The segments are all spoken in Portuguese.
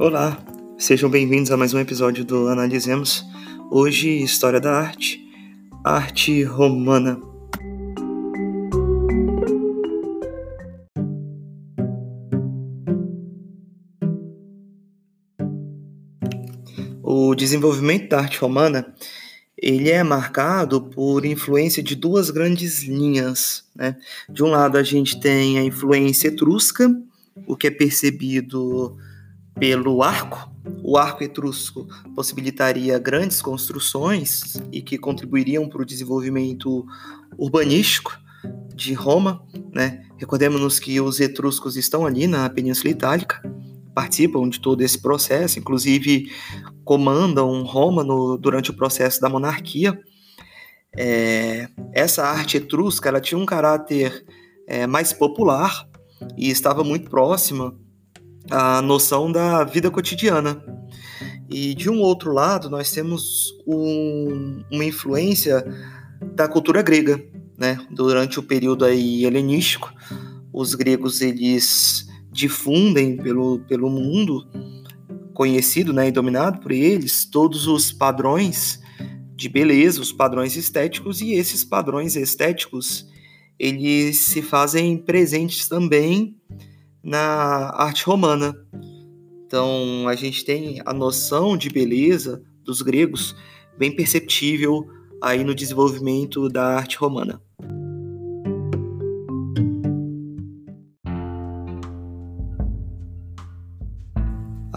Olá, sejam bem-vindos a mais um episódio do Analisemos. Hoje, História da Arte, Arte Romana. O desenvolvimento da arte romana ele é marcado por influência de duas grandes linhas. Né? De um lado, a gente tem a influência etrusca, o que é percebido pelo arco. O arco etrusco possibilitaria grandes construções e que contribuiriam para o desenvolvimento urbanístico de Roma. Né? Recordemos que os etruscos estão ali na Península Itálica, participam de todo esse processo, inclusive comandam Roma no, durante o processo da monarquia. É, essa arte etrusca ela tinha um caráter é, mais popular e estava muito próxima à noção da vida cotidiana. E de um outro lado, nós temos um, uma influência da cultura grega, né? Durante o período aí helenístico, os gregos eles difundem pelo, pelo mundo conhecido né, e dominado por eles todos os padrões de beleza, os padrões estéticos, e esses padrões estéticos eles se fazem presentes também na arte romana. Então a gente tem a noção de beleza dos gregos bem perceptível aí no desenvolvimento da arte romana.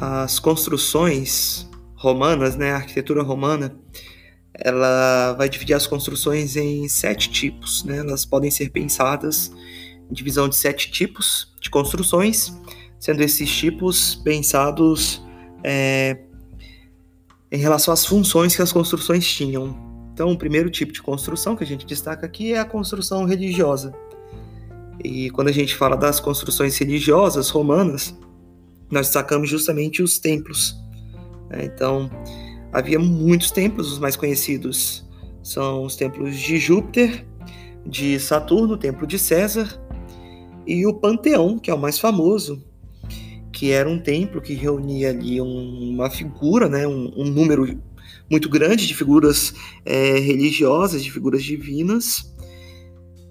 as construções romanas, né, a arquitetura romana, ela vai dividir as construções em sete tipos, né? Elas podem ser pensadas divisão de sete tipos de construções, sendo esses tipos pensados é, em relação às funções que as construções tinham. Então, o primeiro tipo de construção que a gente destaca aqui é a construção religiosa. E quando a gente fala das construções religiosas romanas, nós destacamos justamente os templos. Né? Então, havia muitos templos, os mais conhecidos são os templos de Júpiter, de Saturno, o templo de César, e o Panteão, que é o mais famoso, que era um templo que reunia ali um, uma figura, né, um, um, número muito grande de figuras é, religiosas, de figuras divinas.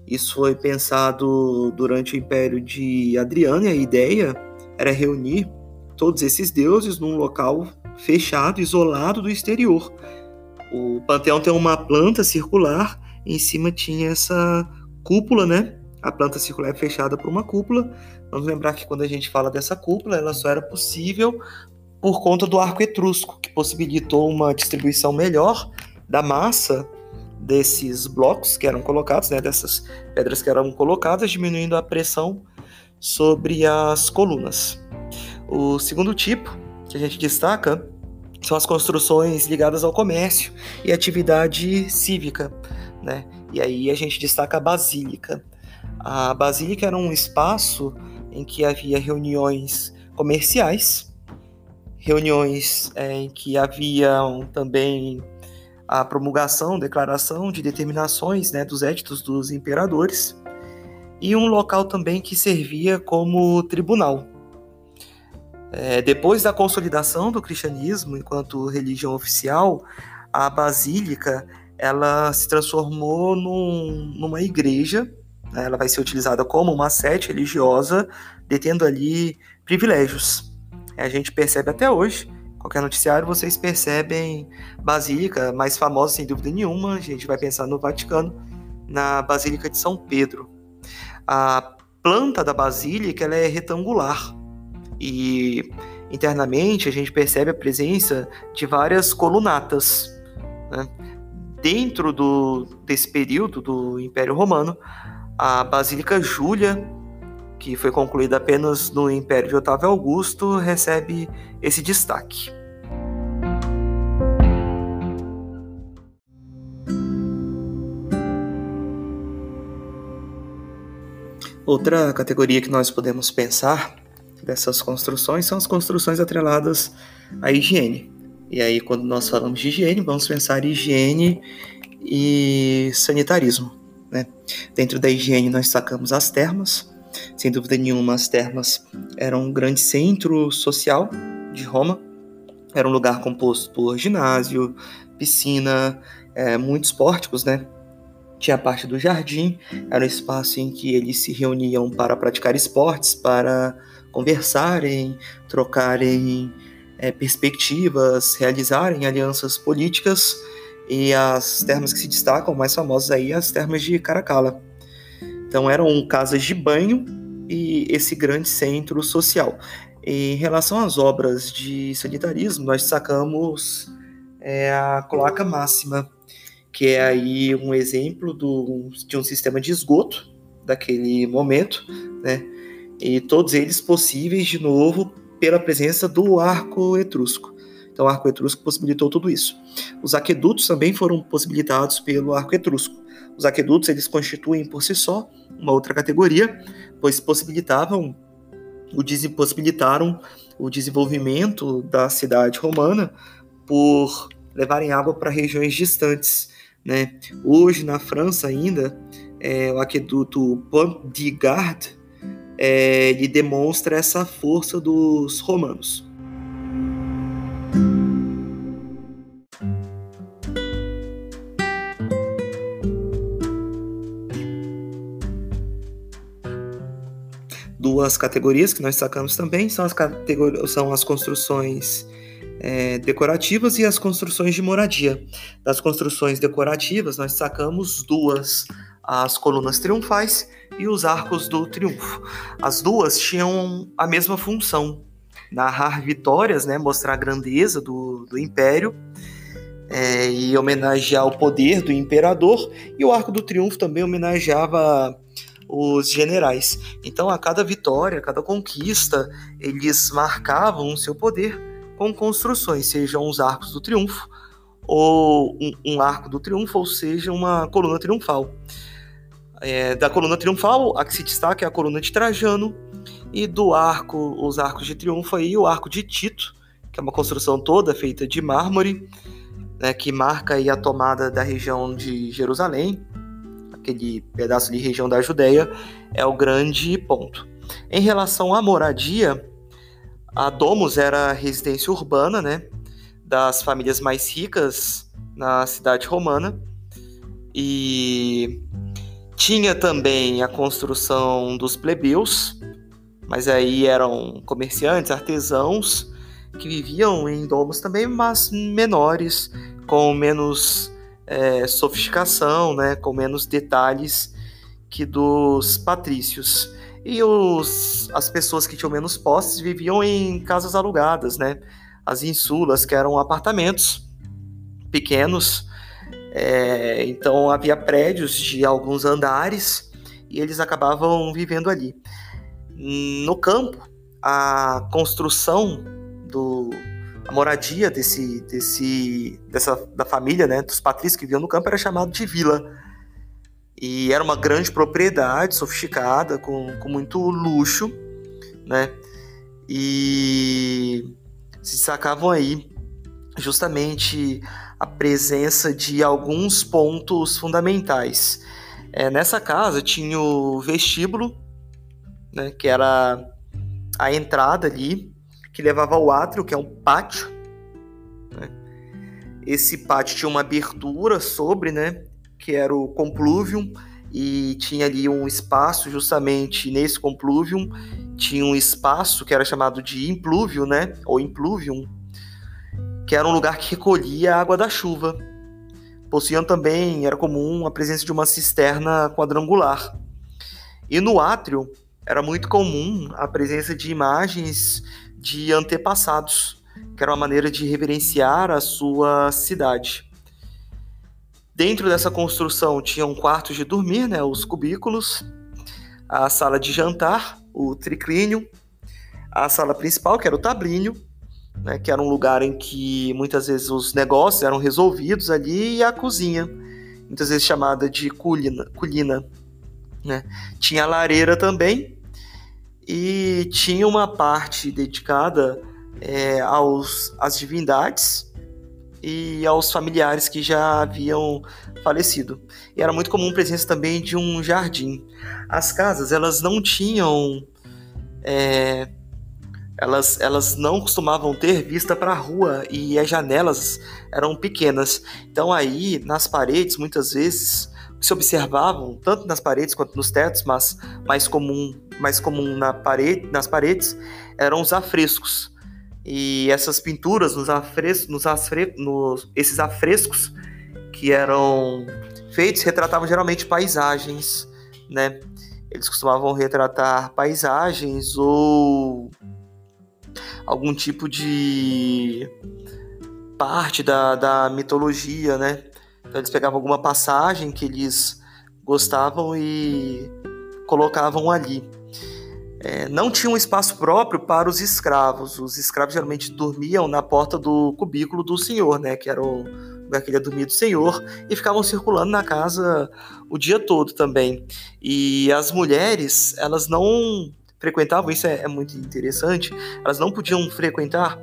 Isso foi pensado durante o Império de Adriano, e a ideia era reunir todos esses deuses num local fechado, isolado do exterior. O panteão tem uma planta circular, em cima tinha essa cúpula, né? A planta circular é fechada por uma cúpula. Vamos lembrar que quando a gente fala dessa cúpula, ela só era possível por conta do arco etrusco, que possibilitou uma distribuição melhor da massa desses blocos que eram colocados, né, dessas pedras que eram colocadas, diminuindo a pressão sobre as colunas. O segundo tipo que a gente destaca são as construções ligadas ao comércio e atividade cívica, né? E aí a gente destaca a basílica. A basílica era um espaço em que havia reuniões comerciais, reuniões é, em que havia também a promulgação, declaração de determinações né, dos éditos dos imperadores, e um local também que servia como tribunal. É, depois da consolidação do cristianismo enquanto religião oficial, a basílica ela se transformou num, numa igreja. Né? Ela vai ser utilizada como uma sede religiosa, detendo ali privilégios. A gente percebe até hoje. Qualquer noticiário vocês percebem basílica mais famosa sem dúvida nenhuma. A gente vai pensar no Vaticano, na Basílica de São Pedro. A planta da basílica ela é retangular e internamente a gente percebe a presença de várias colunatas. Né? Dentro do, desse período do Império Romano, a Basílica Júlia, que foi concluída apenas no Império de Otávio Augusto, recebe esse destaque. Outra categoria que nós podemos pensar dessas construções são as construções atreladas à higiene. E aí, quando nós falamos de higiene, vamos pensar em higiene e sanitarismo. Né? Dentro da higiene, nós destacamos as termas. Sem dúvida nenhuma, as termas eram um grande centro social de Roma. Era um lugar composto por ginásio, piscina, é, muitos pórticos, né? Tinha a parte do jardim, era um espaço em que eles se reuniam para praticar esportes, para conversarem, trocarem é, perspectivas, realizarem alianças políticas. E as termas que se destacam, mais famosas aí, as termas de Caracalla. Então eram casas de banho e esse grande centro social. Em relação às obras de sanitarismo, nós sacamos é, a cloaca máxima, que é aí um exemplo do, de um sistema de esgoto daquele momento, né? E todos eles possíveis de novo pela presença do arco etrusco. Então, o arco etrusco possibilitou tudo isso. Os aquedutos também foram possibilitados pelo arco etrusco. Os aquedutos eles constituem por si só uma outra categoria, pois possibilitavam o possibilitaram o desenvolvimento da cidade romana por levarem água para regiões distantes. Né? Hoje, na França ainda, é, o aqueduto Pont de Garde é, ele demonstra essa força dos romanos. Duas categorias que nós sacamos também são as, são as construções é, decorativas e as construções de moradia. Das construções decorativas, nós sacamos duas: as colunas triunfais e os arcos do triunfo. As duas tinham a mesma função: narrar vitórias, né, mostrar a grandeza do, do império. É, e homenagear o poder do imperador, e o Arco do Triunfo também homenageava os generais. Então, a cada vitória, a cada conquista, eles marcavam o seu poder com construções, sejam os arcos do triunfo, ou um, um arco do triunfo, ou seja, uma coluna triunfal. É, da coluna triunfal, a que se destaca é a coluna de Trajano, e do arco, os arcos de triunfo aí, o arco de Tito, que é uma construção toda feita de mármore, né, que marca aí a tomada da região de Jerusalém, aquele pedaço de região da Judéia, é o grande ponto. Em relação à moradia, a Domus era a residência urbana, né, das famílias mais ricas na cidade romana e tinha também a construção dos plebeus, mas aí eram comerciantes, artesãos que viviam em domos também, mas menores, com menos é, sofisticação, né, com menos detalhes que dos patrícios. E os, as pessoas que tinham menos posses viviam em casas alugadas, né? As insulas, que eram apartamentos pequenos. É, então havia prédios de alguns andares e eles acabavam vivendo ali. No campo, a construção do, a moradia desse, desse, dessa, da família, né, dos patrícios que viviam no campo, era chamado de vila. E era uma grande propriedade, sofisticada, com, com muito luxo, né? E se destacavam aí justamente a presença de alguns pontos fundamentais. É, nessa casa tinha o vestíbulo, né, que era a entrada ali que levava ao átrio, que é um pátio. Né? Esse pátio tinha uma abertura sobre, né, que era o compluvium, e tinha ali um espaço justamente nesse compluvium, tinha um espaço que era chamado de implúvio, né, ou impluvium, que era um lugar que recolhia a água da chuva. Possuíam também, era comum a presença de uma cisterna quadrangular. E no átrio era muito comum a presença de imagens de antepassados, que era uma maneira de reverenciar a sua cidade. Dentro dessa construção tinham quartos de dormir, né, os cubículos, a sala de jantar, o triclínio, a sala principal, que era o tablínio, né, que era um lugar em que muitas vezes os negócios eram resolvidos ali, e a cozinha, muitas vezes chamada de culina. culina né. Tinha a lareira também, e tinha uma parte dedicada é, aos, às divindades e aos familiares que já haviam falecido. E era muito comum a presença também de um jardim. As casas elas não tinham é, elas, elas não costumavam ter vista para a rua e as janelas eram pequenas. Então aí nas paredes muitas vezes se observavam tanto nas paredes quanto nos tetos, mas mais comum, mais comum na parede, nas paredes eram os afrescos. E essas pinturas nos afrescos, nos, afre, nos esses afrescos que eram feitos retratavam geralmente paisagens, né? Eles costumavam retratar paisagens ou algum tipo de parte da, da mitologia, né? Então eles pegavam alguma passagem que eles gostavam e colocavam ali. É, não tinha um espaço próprio para os escravos. Os escravos geralmente dormiam na porta do cubículo do senhor, né? Que era o lugar que ele ia dormir do senhor, e ficavam circulando na casa o dia todo também. E as mulheres, elas não frequentavam, isso é, é muito interessante, elas não podiam frequentar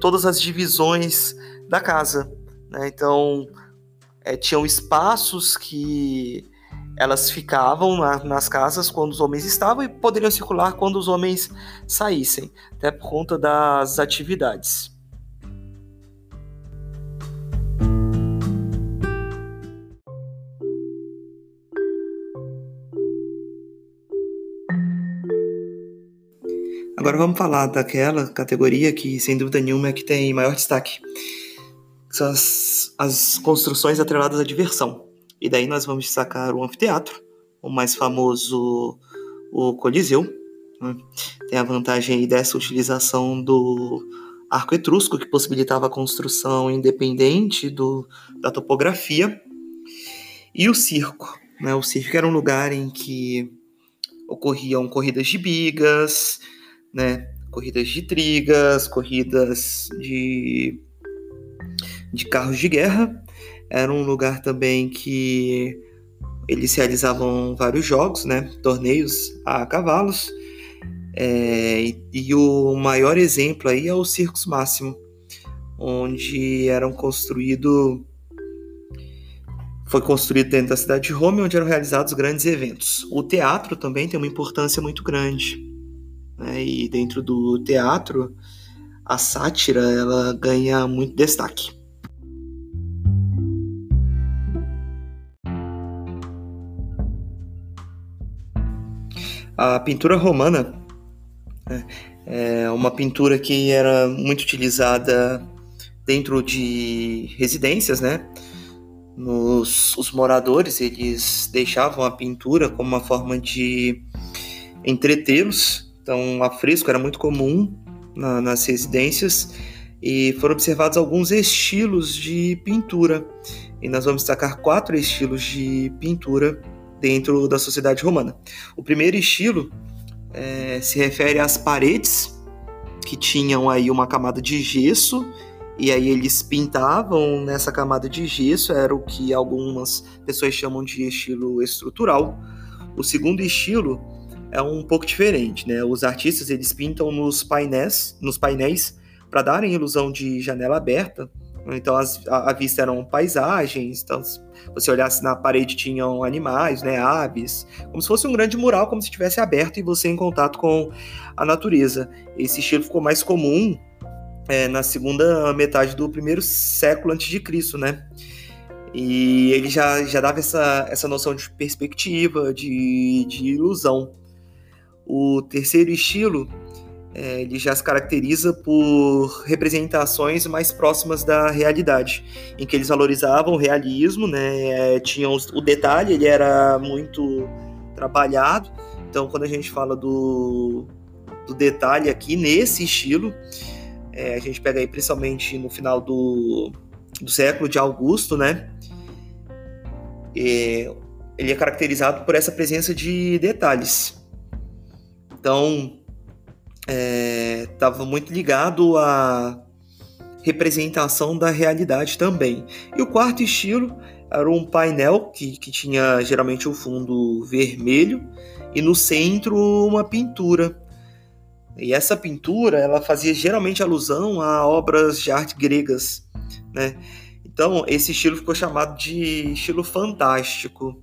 todas as divisões da casa. Né? Então, é, tinham espaços que elas ficavam na, nas casas quando os homens estavam e poderiam circular quando os homens saíssem, até por conta das atividades. Agora vamos falar daquela categoria que, sem dúvida nenhuma, é que tem maior destaque. São as, as construções atreladas à diversão. E daí nós vamos destacar o anfiteatro, o mais famoso, o Coliseu. Né? Tem a vantagem dessa utilização do arco etrusco, que possibilitava a construção independente do, da topografia. E o circo. Né? O circo era um lugar em que ocorriam corridas de bigas, né? Corridas de trigas, corridas de, de carros de guerra. Era um lugar também que eles realizavam vários jogos, né? Torneios a cavalos. É, e, o maior exemplo aí é o Circus Máximo, onde eram construído foi construído dentro da cidade de Roma, onde eram realizados grandes eventos. O teatro também tem uma importância muito grande. Né? E dentro do teatro, a sátira ela ganha muito destaque. A pintura romana né, é uma pintura que era muito utilizada dentro de residências, né? Nos, os moradores eles deixavam a pintura como uma forma de entretê-los então, afresco era muito comum na, nas residências e foram observados alguns estilos de pintura. E nós vamos destacar quatro estilos de pintura dentro da sociedade romana. O primeiro estilo é, se refere às paredes, que tinham aí uma camada de gesso, e aí eles pintavam nessa camada de gesso, era o que algumas pessoas chamam de estilo estrutural. O segundo estilo é um pouco diferente, né? Os artistas eles pintam nos painéis, nos painéis para darem ilusão de janela aberta. Então as, a, a, vista eram paisagens, então se você olhasse na parede tinham animais, né, aves, como se fosse um grande mural, como se estivesse aberto e você em contato com a natureza. Esse estilo ficou mais comum é, na segunda metade do primeiro século antes de Cristo, né? E ele já, já dava essa, essa noção de perspectiva, de, de ilusão. O terceiro estilo é, ele já se caracteriza por representações mais próximas da realidade, em que eles valorizavam o realismo, né? É, tinham o detalhe, ele era muito trabalhado. Então, quando a gente fala do, do detalhe aqui nesse estilo, é, a gente pega aí principalmente no final do, do século de Augusto, né? É, ele é caracterizado por essa presença de detalhes. Então, estava é, muito ligado à representação da realidade também. E o quarto estilo era um painel que, que tinha geralmente o fundo vermelho e no centro uma pintura. E essa pintura ela fazia geralmente alusão a obras de arte gregas, né? Então esse estilo ficou chamado de estilo fantástico,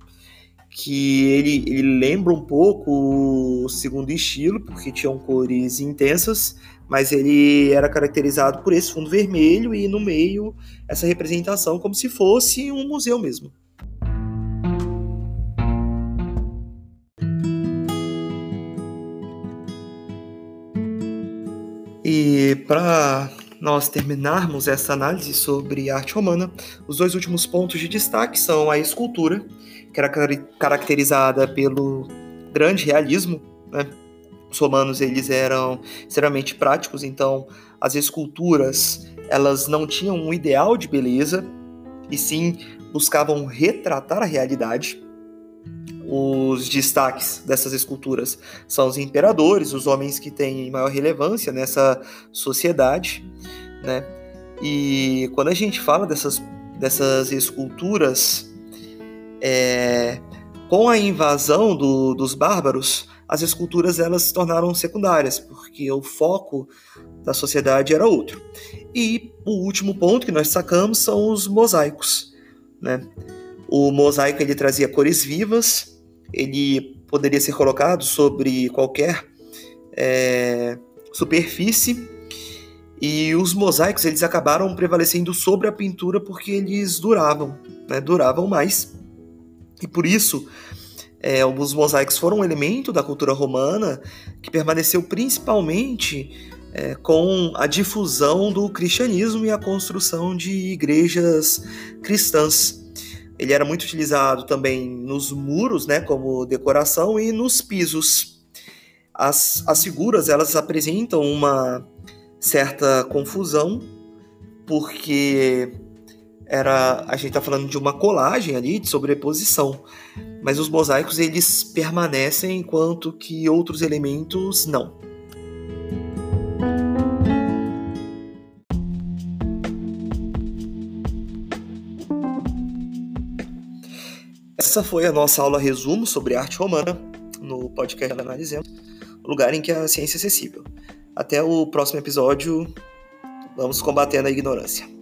que ele, ele lembra um pouco o segundo estilo, porque tinham cores intensas, mas ele era caracterizado por esse fundo vermelho e no meio essa representação como se fosse um museu mesmo. E para nós terminarmos essa análise sobre arte romana, os dois últimos pontos de destaque são a escultura, que era caracterizada pelo grande realismo. Né? Os romanos eles eram extremamente práticos, então as esculturas elas não tinham um ideal de beleza, e sim buscavam retratar a realidade. Os destaques dessas esculturas são os imperadores, os homens que têm maior relevância nessa sociedade, né? E quando a gente fala dessas, dessas esculturas, é, com a invasão do, dos bárbaros, as esculturas elas se tornaram secundárias, porque o foco da sociedade era outro. E o último ponto que nós sacamos são os mosaicos. Né? O mosaico ele trazia cores vivas, ele poderia ser colocado sobre qualquer é, superfície e os mosaicos eles acabaram prevalecendo sobre a pintura porque eles duravam, né? duravam mais e por isso é, os mosaicos foram um elemento da cultura romana que permaneceu principalmente é, com a difusão do cristianismo e a construção de igrejas cristãs. Ele era muito utilizado também nos muros, né, como decoração e nos pisos. As, as figuras elas apresentam uma certa confusão porque era a gente está falando de uma colagem ali de sobreposição, mas os mosaicos eles permanecem enquanto que outros elementos não. Essa foi a nossa aula resumo sobre arte romana no podcast Analisemos, lugar em que a ciência é acessível. Até o próximo episódio. Vamos combatendo a ignorância.